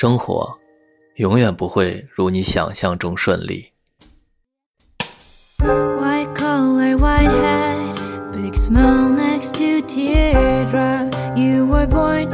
生活永远不会如你想象中顺利。White collar, white hat, big smile next to teardrop. You were born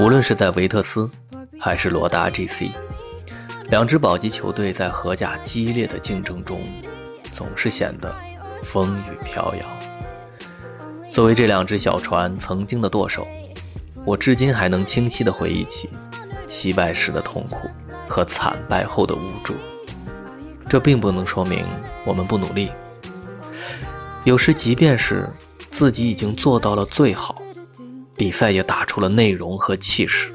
无论是在维特斯，还是罗达 GC，两支保级球队在荷甲激烈的竞争中，总是显得风雨飘摇。作为这两只小船曾经的舵手，我至今还能清晰地回忆起惜败时的痛苦和惨败后的无助。这并不能说明我们不努力。有时，即便是自己已经做到了最好，比赛也打出了内容和气势，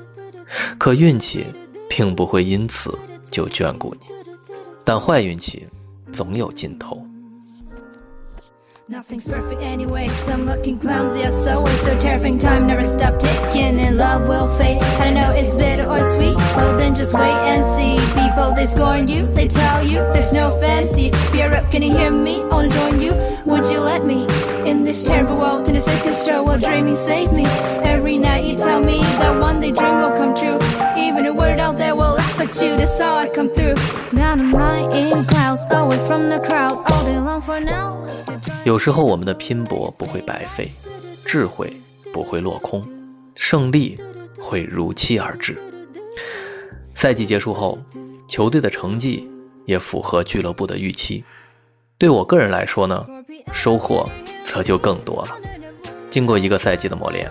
可运气并不会因此就眷顾你。但坏运气总有尽头。Nothing's perfect anyway. Some looking clumsy as always. So terrifying time never stop ticking, and love will fade. I don't know it's bitter or sweet. Well then just wait and see. People they scorn you, they tell you there's no fantasy. Up, can you hear me? I'll join you. Would you let me in this terrible world? In a second stroll while dreaming, save me. Every night you tell me that one day dream will come true. Even a word out there to this i come through 有时候我们的拼搏不会白费，智慧不会落空，胜利会如期而至。赛季结束后，球队的成绩也符合俱乐部的预期，对我个人来说呢，收获则就更多了。经过一个赛季的磨练，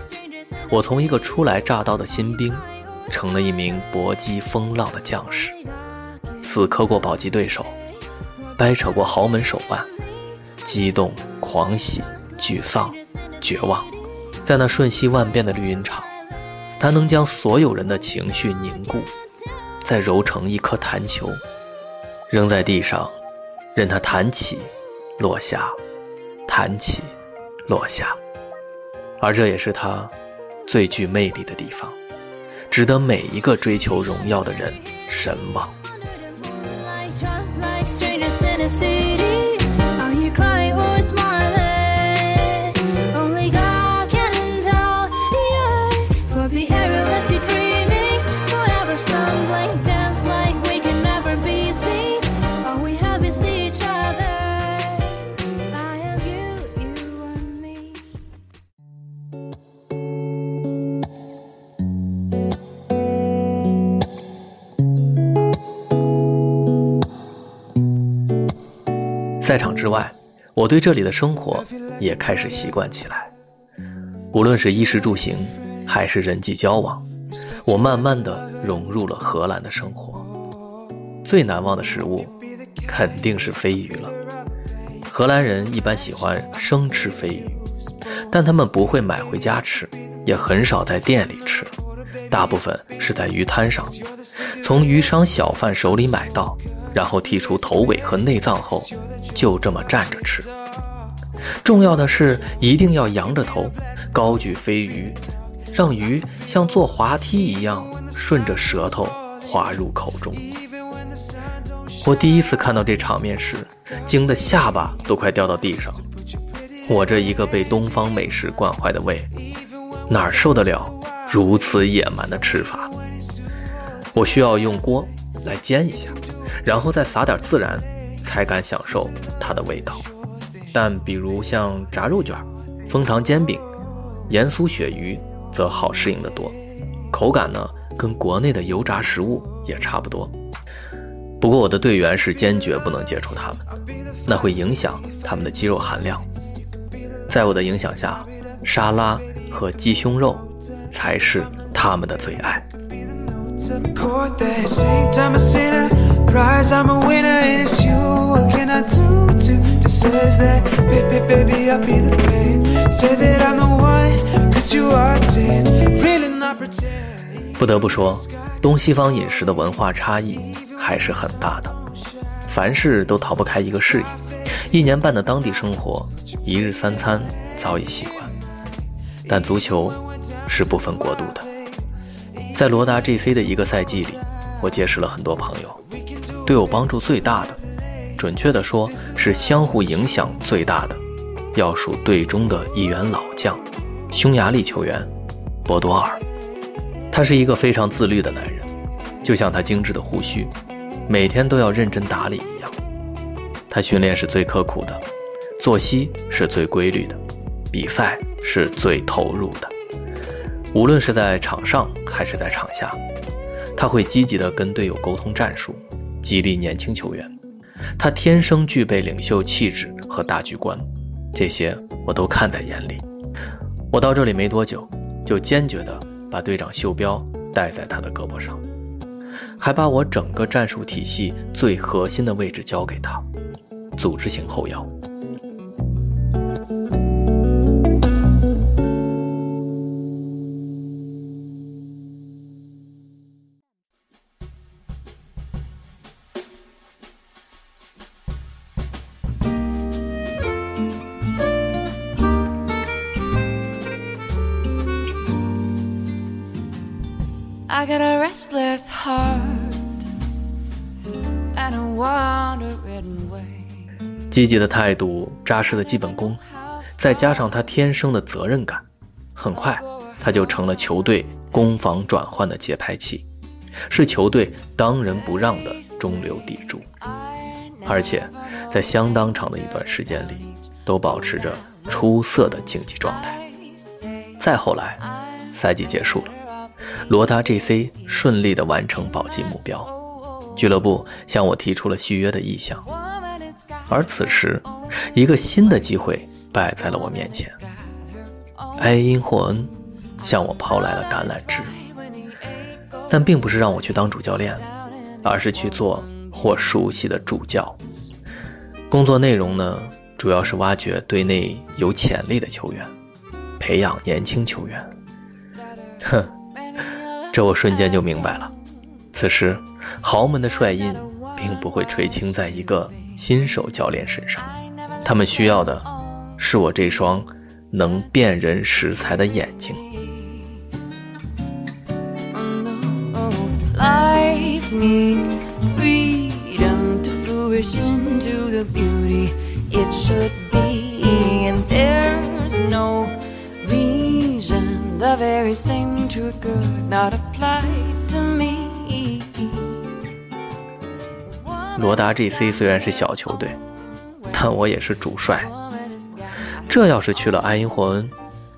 我从一个初来乍到的新兵。成了一名搏击风浪的将士，死磕过保级对手，掰扯过豪门手腕。激动、狂喜、沮丧、绝望，在那瞬息万变的绿茵场，他能将所有人的情绪凝固，再揉成一颗弹球，扔在地上，任它弹起、落下，弹起、落下。而这也是他最具魅力的地方，值得每一个追求荣耀的人神往。在场之外，我对这里的生活也开始习惯起来。无论是衣食住行，还是人际交往，我慢慢的融入了荷兰的生活。最难忘的食物，肯定是飞鱼了。荷兰人一般喜欢生吃飞鱼，但他们不会买回家吃，也很少在店里吃，大部分是在鱼摊上，从鱼商小贩手里买到，然后剔除头尾和内脏后，就这么蘸着吃。重要的是一定要扬着头，高举飞鱼，让鱼像坐滑梯一样顺着舌头滑入口中。我第一次看到这场面时，惊得下巴都快掉到地上。我这一个被东方美食惯坏的胃，哪受得了如此野蛮的吃法？我需要用锅来煎一下，然后再撒点孜然，才敢享受它的味道。但比如像炸肉卷、蜂糖煎饼、盐酥鳕鱼，则好适应得多，口感呢跟国内的油炸食物也差不多。不过我的队员是坚决不能接触它们，那会影响它们的肌肉含量。在我的影响下，沙拉和鸡胸肉才是他们的最爱。To the court that same time I say the prize I'm a winner and it's you what can I do to deserve that baby baby I'll be the pain say that I'm the one cause you are ten really not pretend 不得不说，东西方饮食的文化差异还是很大的，凡事都逃不开一个适应。一年半的当地生活，一日三餐早已习惯，但足球是不分国度的。在罗达 GC 的一个赛季里，我结识了很多朋友，对我帮助最大的，准确的说是相互影响最大的，要数队中的一员老将，匈牙利球员博多尔。他是一个非常自律的男人，就像他精致的胡须，每天都要认真打理一样。他训练是最刻苦的，作息是最规律的，比赛是最投入的。无论是在场上还是在场下，他会积极地跟队友沟通战术，激励年轻球员。他天生具备领袖气质和大局观，这些我都看在眼里。我到这里没多久，就坚决地把队长袖标戴在他的胳膊上，还把我整个战术体系最核心的位置交给他——组织型后腰。Got a restless heart and a wandering way. 积极的态度、扎实的基本功，再加上他天生的责任感，很快他就成了球队攻防转换的节拍器，是球队当仁不让的中流砥柱，而且在相当长的一段时间里，都保持着出色的竞技状态。再后来，赛季结束了。罗达 GC 顺利地完成保级目标，俱乐部向我提出了续约的意向。而此时，一个新的机会摆在了我面前。埃因霍恩向我抛来了橄榄枝，但并不是让我去当主教练，而是去做我熟悉的助教。工作内容呢，主要是挖掘队内有潜力的球员，培养年轻球员。哼。这我瞬间就明白了，此时豪门的帅印并不会垂青在一个新手教练身上，他们需要的是我这双能辨人识才的眼睛。The very same truth could not apply to me 罗达 GC 虽然是小球队，但我也是主帅。这要是去了埃因霍恩，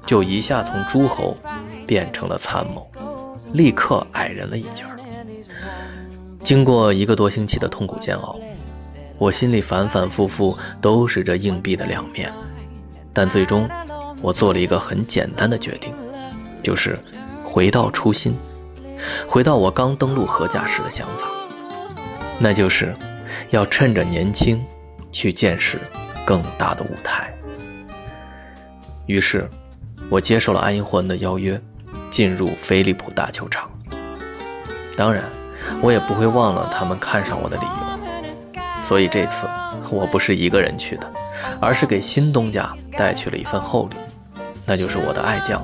就一下从诸侯变成了参谋，立刻矮人了一截儿。经过一个多星期的痛苦煎熬，我心里反反复复都是这硬币的两面，但最终我做了一个很简单的决定。就是回到初心，回到我刚登陆荷甲时的想法，那就是要趁着年轻去见识更大的舞台。于是，我接受了爱因霍恩的邀约，进入飞利浦大球场。当然，我也不会忘了他们看上我的理由。所以这次我不是一个人去的，而是给新东家带去了一份厚礼，那就是我的爱将。